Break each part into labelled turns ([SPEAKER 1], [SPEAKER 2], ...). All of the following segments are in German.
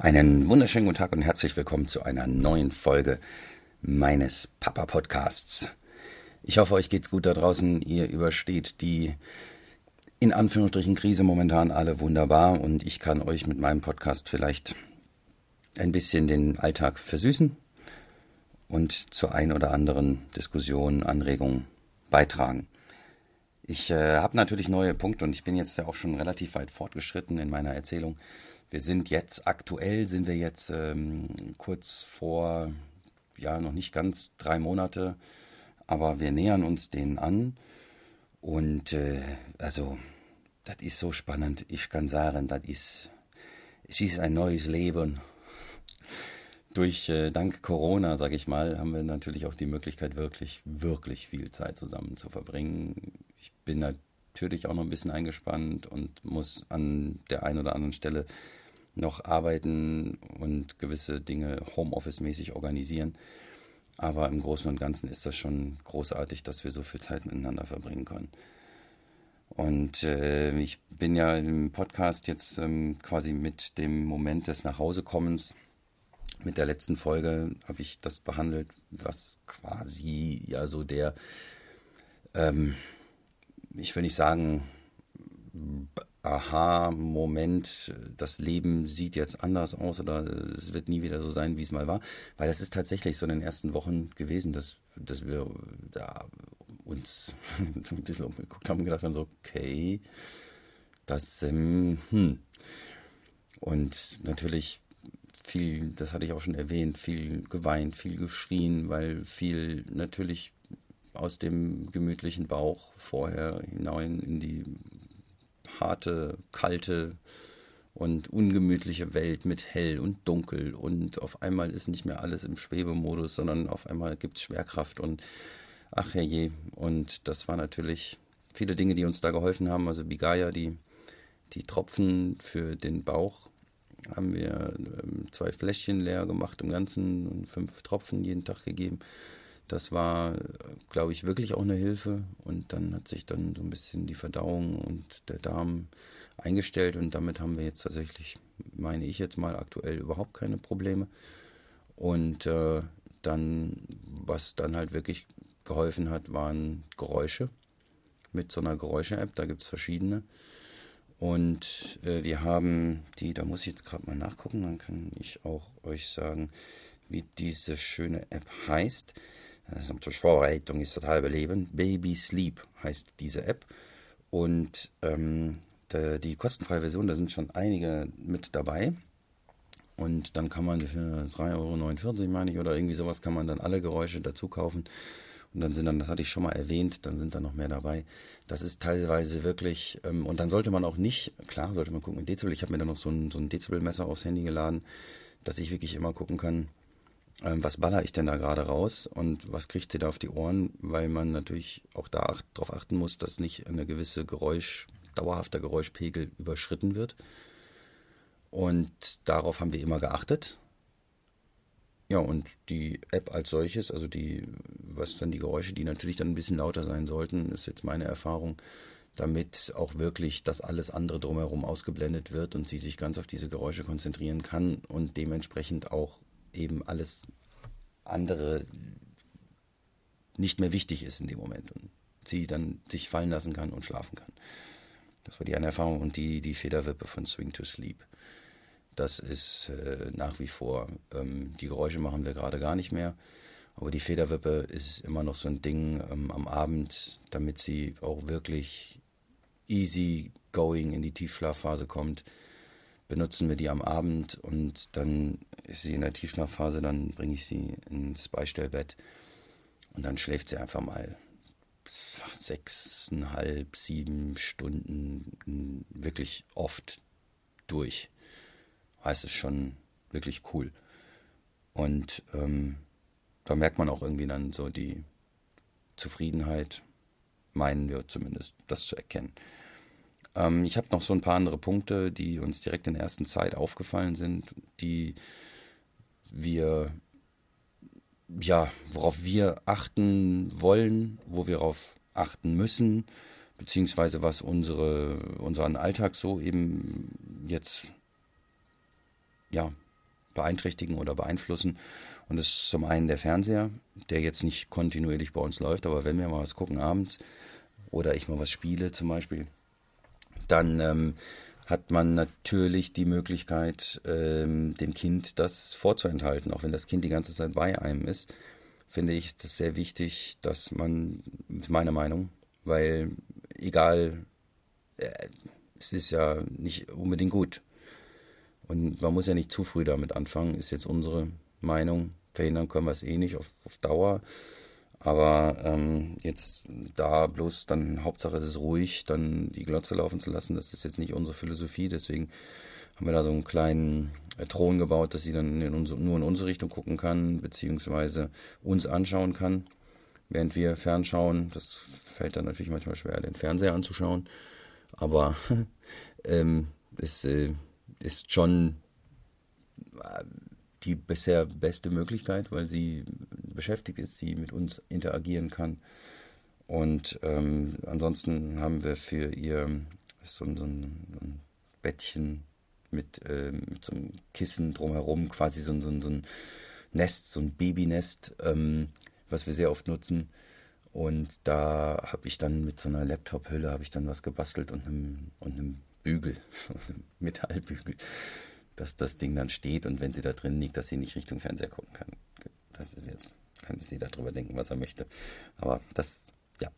[SPEAKER 1] Einen wunderschönen guten Tag und herzlich willkommen zu einer neuen Folge meines Papa Podcasts. Ich hoffe, euch geht's gut da draußen. Ihr übersteht die in Anführungsstrichen Krise momentan alle wunderbar und ich kann euch mit meinem Podcast vielleicht ein bisschen den Alltag versüßen und zur ein oder anderen Diskussion, Anregung beitragen. Ich äh, habe natürlich neue Punkte und ich bin jetzt ja auch schon relativ weit fortgeschritten in meiner Erzählung. Wir sind jetzt aktuell, sind wir jetzt ähm, kurz vor, ja, noch nicht ganz drei Monate, aber wir nähern uns denen an. Und äh, also, das ist so spannend. Ich kann sagen, das ist, es ist ein neues Leben. Durch, äh, dank Corona, sage ich mal, haben wir natürlich auch die Möglichkeit, wirklich, wirklich viel Zeit zusammen zu verbringen ich bin natürlich auch noch ein bisschen eingespannt und muss an der einen oder anderen Stelle noch arbeiten und gewisse Dinge Homeoffice-mäßig organisieren. Aber im Großen und Ganzen ist das schon großartig, dass wir so viel Zeit miteinander verbringen können. Und äh, ich bin ja im Podcast jetzt ähm, quasi mit dem Moment des Nachhausekommens. Mit der letzten Folge habe ich das behandelt, was quasi ja so der ähm, ich will nicht sagen, Aha-Moment, das Leben sieht jetzt anders aus oder es wird nie wieder so sein, wie es mal war. Weil das ist tatsächlich so in den ersten Wochen gewesen, dass, dass wir da uns ein bisschen umgeguckt haben und gedacht haben, so, okay, das, ähm, hm. Und natürlich viel, das hatte ich auch schon erwähnt, viel geweint, viel geschrien, weil viel natürlich aus dem gemütlichen Bauch vorher hinein in die harte, kalte und ungemütliche Welt mit hell und dunkel und auf einmal ist nicht mehr alles im Schwebemodus, sondern auf einmal gibt es Schwerkraft und ach herrje. Und das war natürlich viele Dinge, die uns da geholfen haben. Also Bigaya, die, die Tropfen für den Bauch haben wir ähm, zwei Fläschchen leer gemacht im Ganzen und fünf Tropfen jeden Tag gegeben. Das war, glaube ich, wirklich auch eine Hilfe. Und dann hat sich dann so ein bisschen die Verdauung und der Darm eingestellt. Und damit haben wir jetzt tatsächlich, meine ich jetzt mal, aktuell überhaupt keine Probleme. Und äh, dann, was dann halt wirklich geholfen hat, waren Geräusche mit so einer Geräusche-App. Da gibt es verschiedene. Und äh, wir haben die, da muss ich jetzt gerade mal nachgucken, dann kann ich auch euch sagen, wie diese schöne App heißt. Zur Vorbereitung ist das halbe Leben. Baby Sleep heißt diese App. Und ähm, die, die kostenfreie Version, da sind schon einige mit dabei. Und dann kann man für 3,49 Euro, meine ich, oder irgendwie sowas, kann man dann alle Geräusche dazu kaufen. Und dann sind dann, das hatte ich schon mal erwähnt, dann sind da noch mehr dabei. Das ist teilweise wirklich, ähm, und dann sollte man auch nicht, klar, sollte man gucken, Dezibel. Ich habe mir dann noch so ein, so ein Dezibelmesser aufs Handy geladen, dass ich wirklich immer gucken kann, ähm, was baller ich denn da gerade raus und was kriegt sie da auf die Ohren, weil man natürlich auch da ach, darauf achten muss, dass nicht eine gewisse Geräusch, dauerhafter Geräuschpegel überschritten wird. Und darauf haben wir immer geachtet. Ja, und die App als solches, also die, was dann die Geräusche, die natürlich dann ein bisschen lauter sein sollten, ist jetzt meine Erfahrung, damit auch wirklich das alles andere drumherum ausgeblendet wird und sie sich ganz auf diese Geräusche konzentrieren kann und dementsprechend auch eben alles andere nicht mehr wichtig ist in dem Moment und sie dann sich fallen lassen kann und schlafen kann. Das war die eine Erfahrung und die, die Federwippe von Swing to Sleep. Das ist äh, nach wie vor, ähm, die Geräusche machen wir gerade gar nicht mehr, aber die Federwippe ist immer noch so ein Ding ähm, am Abend, damit sie auch wirklich easy going in die Tiefschlafphase kommt benutzen wir die am Abend und dann ist sie in der Tiefschlafphase, dann bringe ich sie ins Beistellbett und dann schläft sie einfach mal sechseinhalb, sieben Stunden wirklich oft durch. Heißt es schon wirklich cool. Und ähm, da merkt man auch irgendwie dann so die Zufriedenheit, meinen wir zumindest, das zu erkennen. Ähm, ich habe noch so ein paar andere Punkte, die uns direkt in der ersten Zeit aufgefallen sind, die wir, ja, worauf wir achten wollen, wo wir darauf achten müssen, beziehungsweise was unsere, unseren Alltag so eben jetzt, ja, beeinträchtigen oder beeinflussen. Und das ist zum einen der Fernseher, der jetzt nicht kontinuierlich bei uns läuft, aber wenn wir mal was gucken abends oder ich mal was spiele zum Beispiel, dann ähm, hat man natürlich die Möglichkeit, ähm, dem Kind das vorzuenthalten, auch wenn das Kind die ganze Zeit bei einem ist. Finde ich es sehr wichtig, dass man, meine Meinung, weil egal, äh, es ist ja nicht unbedingt gut. Und man muss ja nicht zu früh damit anfangen, ist jetzt unsere Meinung. Verhindern können wir es eh nicht auf, auf Dauer. Aber ähm, jetzt da bloß dann, Hauptsache es ist ruhig, dann die Glotze laufen zu lassen, das ist jetzt nicht unsere Philosophie. Deswegen haben wir da so einen kleinen äh, Thron gebaut, dass sie dann in unsere, nur in unsere Richtung gucken kann, beziehungsweise uns anschauen kann, während wir fernschauen. Das fällt dann natürlich manchmal schwer, den Fernseher anzuschauen. Aber ähm, es äh, ist schon äh, die bisher beste Möglichkeit, weil sie beschäftigt ist, sie mit uns interagieren kann. Und ähm, ansonsten haben wir für ihr so, so, ein, ein, Bettchen mit, äh, mit, so einem Kissen drumherum, quasi so, so, so ein Nest, so ein Babynest, ähm, was wir sehr oft nutzen. Und da habe ich dann mit so einer Laptop-Hülle habe ich dann was gebastelt und einem, und einem Bügel, einem Metallbügel dass das Ding dann steht und wenn sie da drin liegt, dass sie nicht Richtung Fernseher gucken kann. Das ist jetzt, kann sie darüber denken, was er möchte. Aber das, ja.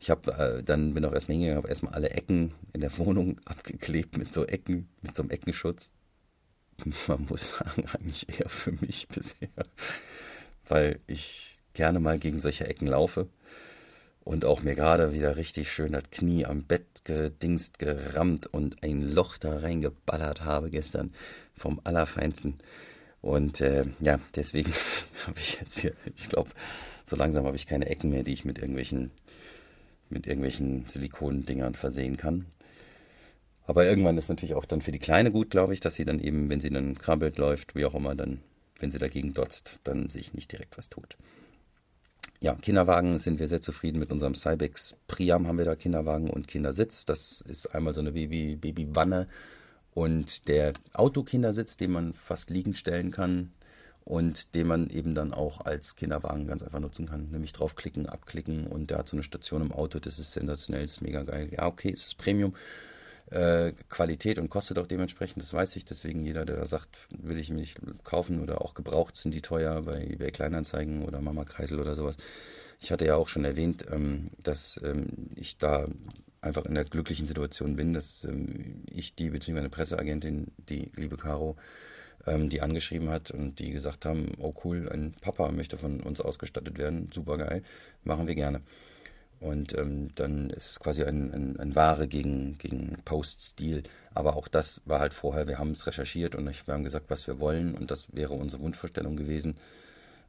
[SPEAKER 1] Ich habe äh, dann bin auch erstmal hingegangen, habe erstmal alle Ecken in der Wohnung abgeklebt mit so Ecken, mit so einem Eckenschutz. Man muss sagen, eigentlich eher für mich bisher, weil ich gerne mal gegen solche Ecken laufe und auch mir gerade wieder richtig schön das Knie am Bett gedingst, gerammt und ein Loch da reingeballert habe gestern vom Allerfeinsten. Und äh, ja, deswegen habe ich jetzt hier, ich glaube, so langsam habe ich keine Ecken mehr, die ich mit irgendwelchen, mit irgendwelchen Silikondingern versehen kann. Aber irgendwann ist natürlich auch dann für die Kleine gut, glaube ich, dass sie dann eben, wenn sie dann krabbelt, läuft, wie auch immer, dann, wenn sie dagegen dotzt, dann sich nicht direkt was tut ja, Kinderwagen sind wir sehr zufrieden mit unserem Cybex Priam haben wir da Kinderwagen und Kindersitz. Das ist einmal so eine Baby, Babywanne und der Autokindersitz, den man fast liegend stellen kann und den man eben dann auch als Kinderwagen ganz einfach nutzen kann. Nämlich draufklicken, abklicken und der hat so eine Station im Auto. Das ist sensationell, ist mega geil. Ja, okay, es ist Premium. Äh, Qualität und kostet auch dementsprechend, das weiß ich. Deswegen jeder, der da sagt, will ich mir nicht kaufen oder auch gebraucht, sind die teuer bei eBay Kleinanzeigen oder Mama Kreisel oder sowas. Ich hatte ja auch schon erwähnt, ähm, dass ähm, ich da einfach in der glücklichen Situation bin, dass ähm, ich die, beziehungsweise eine Presseagentin, die liebe Caro, ähm, die angeschrieben hat und die gesagt haben, oh cool, ein Papa möchte von uns ausgestattet werden, super geil, machen wir gerne. Und ähm, dann ist es quasi ein, ein, ein Ware gegen, gegen Post-Stil. Aber auch das war halt vorher, wir haben es recherchiert und wir haben gesagt, was wir wollen. Und das wäre unsere Wunschvorstellung gewesen.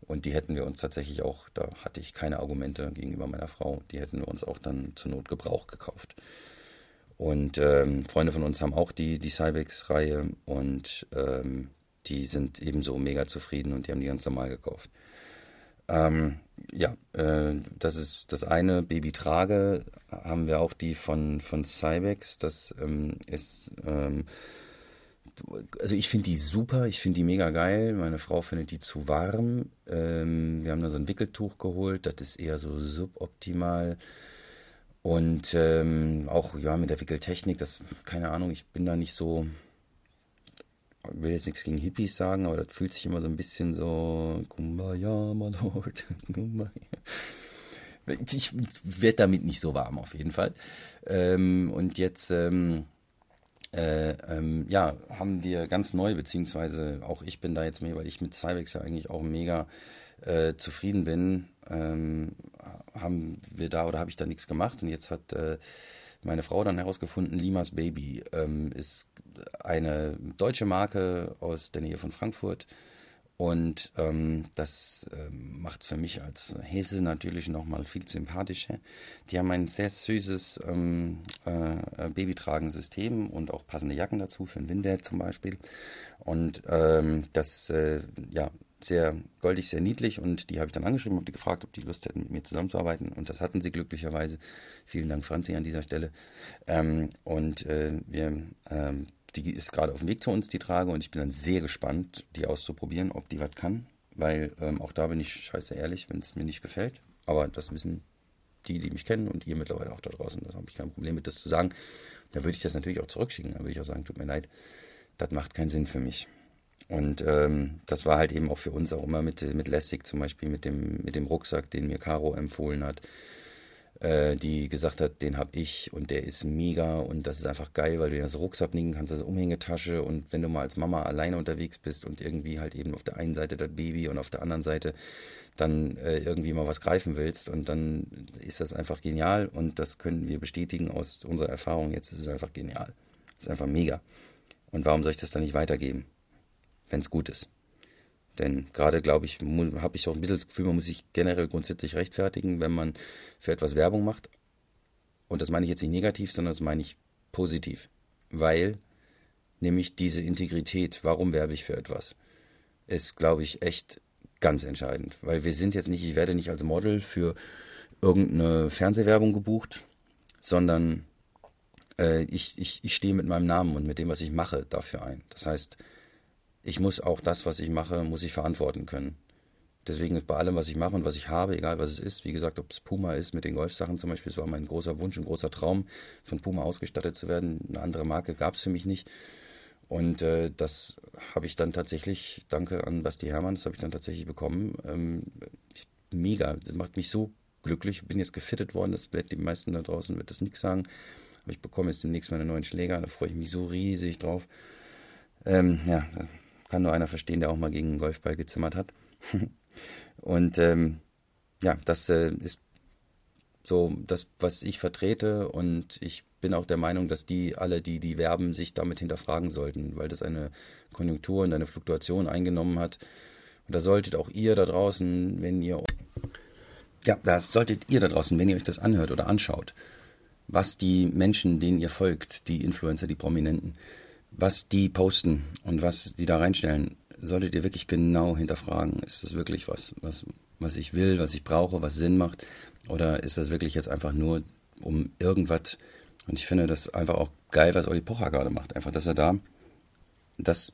[SPEAKER 1] Und die hätten wir uns tatsächlich auch, da hatte ich keine Argumente gegenüber meiner Frau, die hätten wir uns auch dann zur Not Gebrauch gekauft. Und ähm, Freunde von uns haben auch die, die Cybex-Reihe und ähm, die sind ebenso mega zufrieden und die haben die ganz normal gekauft. Ähm, ja, äh, das ist das eine. Baby Trage haben wir auch die von, von Cybex. Das ähm, ist, ähm, also ich finde die super, ich finde die mega geil. Meine Frau findet die zu warm. Ähm, wir haben da so ein Wickeltuch geholt, das ist eher so suboptimal. Und ähm, auch ja mit der Wickeltechnik, das, keine Ahnung, ich bin da nicht so, ich will jetzt nichts gegen Hippies sagen, aber das fühlt sich immer so ein bisschen so, Kumbaya, my Lord, Kumbaya. Ich werde damit nicht so warm, auf jeden Fall. Ähm, und jetzt, ähm, äh, ähm, ja, haben wir ganz neu, beziehungsweise auch ich bin da jetzt mehr, weil ich mit Cybex ja eigentlich auch mega äh, zufrieden bin, ähm, haben wir da oder habe ich da nichts gemacht und jetzt hat äh, meine Frau dann herausgefunden, Limas Baby ähm, ist eine deutsche Marke aus der Nähe von Frankfurt. Und ähm, das ähm, macht für mich als Hesse natürlich nochmal viel sympathischer. Die haben ein sehr süßes ähm, äh, Babytragensystem und auch passende Jacken dazu, für den Winter zum Beispiel. Und ähm, das äh, ja, sehr goldig, sehr niedlich und die habe ich dann angeschrieben, habe die gefragt, ob die Lust hätten, mit mir zusammenzuarbeiten und das hatten sie glücklicherweise. Vielen Dank, Franzi, an dieser Stelle. Ähm, und äh, wir ähm, die ist gerade auf dem Weg zu uns, die Trage, und ich bin dann sehr gespannt, die auszuprobieren, ob die was kann. Weil ähm, auch da bin ich scheiße ehrlich, wenn es mir nicht gefällt. Aber das wissen die, die mich kennen und ihr mittlerweile auch da draußen. Da habe ich kein Problem mit, das zu sagen. Da würde ich das natürlich auch zurückschicken. Da würde ich auch sagen, tut mir leid, das macht keinen Sinn für mich. Und ähm, das war halt eben auch für uns auch immer mit, mit Lessig zum Beispiel, mit dem, mit dem Rucksack, den mir Caro empfohlen hat die gesagt hat, den habe ich und der ist mega und das ist einfach geil, weil du das Rucksack nehmen kannst, das Umhängetasche und wenn du mal als Mama alleine unterwegs bist und irgendwie halt eben auf der einen Seite das Baby und auf der anderen Seite dann äh, irgendwie mal was greifen willst und dann ist das einfach genial und das können wir bestätigen aus unserer Erfahrung. Jetzt ist es einfach genial. Ist einfach mega. Und warum soll ich das dann nicht weitergeben, wenn es gut ist? Denn gerade, glaube ich, habe ich auch ein bisschen das Gefühl, man muss sich generell grundsätzlich rechtfertigen, wenn man für etwas Werbung macht. Und das meine ich jetzt nicht negativ, sondern das meine ich positiv. Weil nämlich diese Integrität, warum werbe ich für etwas, ist, glaube ich, echt ganz entscheidend. Weil wir sind jetzt nicht, ich werde nicht als Model für irgendeine Fernsehwerbung gebucht, sondern äh, ich, ich, ich stehe mit meinem Namen und mit dem, was ich mache, dafür ein. Das heißt, ich muss auch das, was ich mache, muss ich verantworten können. Deswegen ist bei allem, was ich mache und was ich habe, egal was es ist, wie gesagt, ob es Puma ist mit den Golfsachen zum Beispiel, es war mein großer Wunsch, ein großer Traum, von Puma ausgestattet zu werden. Eine andere Marke gab es für mich nicht. Und äh, das habe ich dann tatsächlich, danke an Basti Hermann, das habe ich dann tatsächlich bekommen. Ähm, mega, das macht mich so glücklich. Ich bin jetzt gefittet worden, das wird die meisten da draußen wird das nichts sagen. Aber ich bekomme jetzt demnächst meine neuen Schläger, da freue ich mich so riesig drauf. Ähm, ja, kann nur einer verstehen, der auch mal gegen einen Golfball gezimmert hat. und ähm, ja, das äh, ist so das, was ich vertrete und ich bin auch der Meinung, dass die alle, die die werben, sich damit hinterfragen sollten, weil das eine Konjunktur und eine Fluktuation eingenommen hat. Und da solltet auch ihr da draußen, wenn ihr ja, da solltet ihr da draußen, wenn ihr euch das anhört oder anschaut, was die Menschen, denen ihr folgt, die Influencer, die Prominenten, was die posten und was die da reinstellen, solltet ihr wirklich genau hinterfragen. Ist das wirklich was, was, was ich will, was ich brauche, was Sinn macht? Oder ist das wirklich jetzt einfach nur um irgendwas? Und ich finde das einfach auch geil, was Olli Pocher gerade macht. Einfach, dass er da das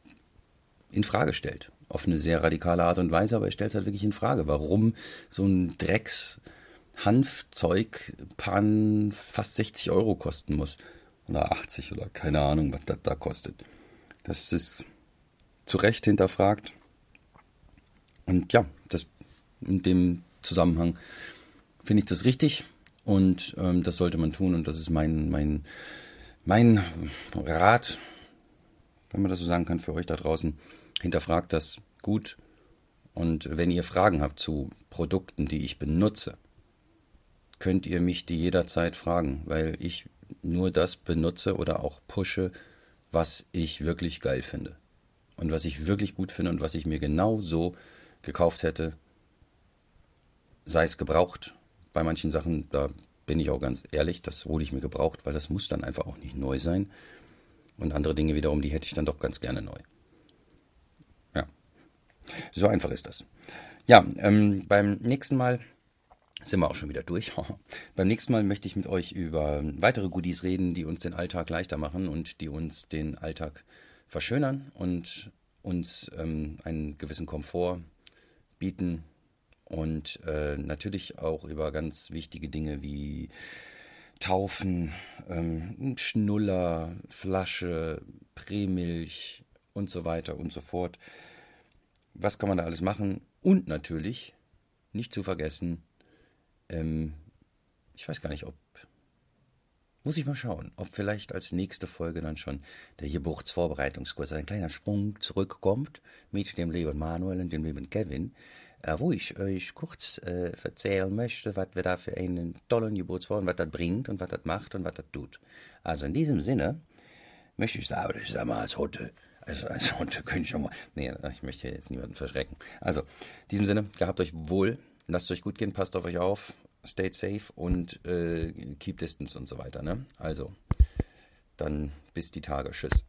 [SPEAKER 1] in Frage stellt. Auf eine sehr radikale Art und Weise, aber er stellt es halt wirklich in Frage, warum so ein Drecks Hanfzeug Pan fast 60 Euro kosten muss oder 80 oder keine Ahnung, was das da kostet. Das ist zu Recht hinterfragt. Und ja, das in dem Zusammenhang finde ich das richtig und ähm, das sollte man tun und das ist mein, mein, mein Rat, wenn man das so sagen kann, für euch da draußen. Hinterfragt das gut und wenn ihr Fragen habt zu Produkten, die ich benutze, könnt ihr mich die jederzeit fragen, weil ich nur das benutze oder auch pushe, was ich wirklich geil finde. Und was ich wirklich gut finde und was ich mir genau so gekauft hätte, sei es gebraucht. Bei manchen Sachen, da bin ich auch ganz ehrlich, das hole ich mir gebraucht, weil das muss dann einfach auch nicht neu sein. Und andere Dinge wiederum, die hätte ich dann doch ganz gerne neu. Ja, so einfach ist das. Ja, ähm, beim nächsten Mal sind wir auch schon wieder durch. Beim nächsten Mal möchte ich mit euch über weitere Goodies reden, die uns den Alltag leichter machen und die uns den Alltag verschönern und uns ähm, einen gewissen Komfort bieten und äh, natürlich auch über ganz wichtige Dinge wie Taufen, ähm, Schnuller, Flasche, Prämilch und so weiter und so fort. Was kann man da alles machen? Und natürlich, nicht zu vergessen, ähm, ich weiß gar nicht, ob. Muss ich mal schauen, ob vielleicht als nächste Folge dann schon der Geburtsvorbereitungskurs, ein kleiner Sprung zurückkommt mit dem lieben Manuel und dem lieben Kevin, äh, wo ich euch kurz äh, erzählen möchte, was wir da für einen tollen Geburtsvorbereitung, was das bringt und was das macht und was das tut. Also in diesem Sinne möchte ich sagen, ich sage mal als Hunde, also als Hunde könnte ich schon mal, nee, ich möchte jetzt niemanden verschrecken. Also in diesem Sinne, gehabt euch wohl, lasst euch gut gehen, passt auf euch auf, stay safe und äh, keep distance und so weiter. Ne? Also, dann bis die Tage. Tschüss.